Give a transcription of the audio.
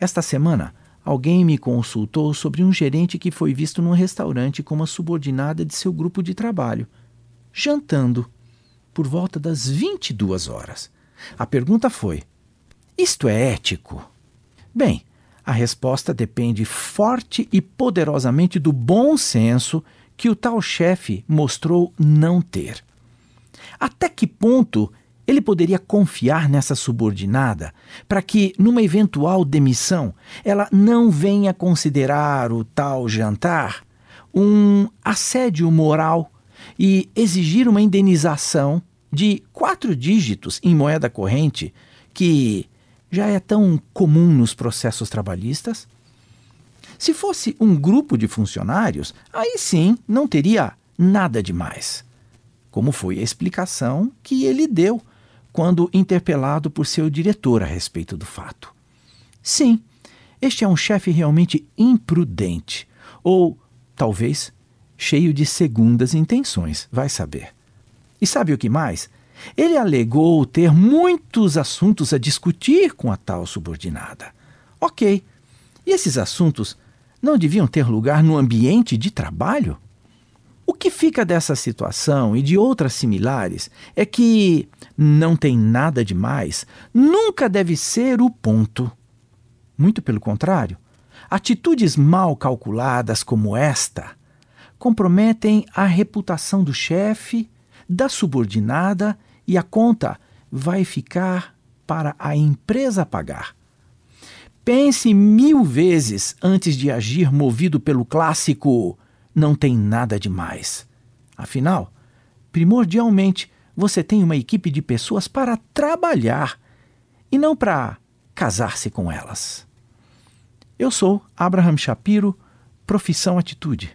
Esta semana, alguém me consultou sobre um gerente que foi visto num restaurante com uma subordinada de seu grupo de trabalho, jantando, por volta das 22 horas. A pergunta foi: Isto é ético? Bem, a resposta depende forte e poderosamente do bom senso que o tal chefe mostrou não ter. Até que ponto ele poderia confiar nessa subordinada para que, numa eventual demissão, ela não venha considerar o tal jantar um assédio moral e exigir uma indenização de quatro dígitos em moeda corrente que já é tão comum nos processos trabalhistas? Se fosse um grupo de funcionários, aí sim não teria nada demais. Como foi a explicação que ele deu quando interpelado por seu diretor a respeito do fato. Sim, este é um chefe realmente imprudente, ou talvez cheio de segundas intenções, vai saber. E sabe o que mais? Ele alegou ter muitos assuntos a discutir com a tal subordinada. Ok. E esses assuntos não deviam ter lugar no ambiente de trabalho? Que fica dessa situação e de outras similares é que não tem nada de mais, nunca deve ser o ponto. Muito pelo contrário, atitudes mal calculadas como esta comprometem a reputação do chefe, da subordinada e a conta vai ficar para a empresa pagar. Pense mil vezes antes de agir movido pelo clássico não tem nada de mais. Afinal, primordialmente, você tem uma equipe de pessoas para trabalhar e não para casar-se com elas. Eu sou Abraham Shapiro, profissão atitude.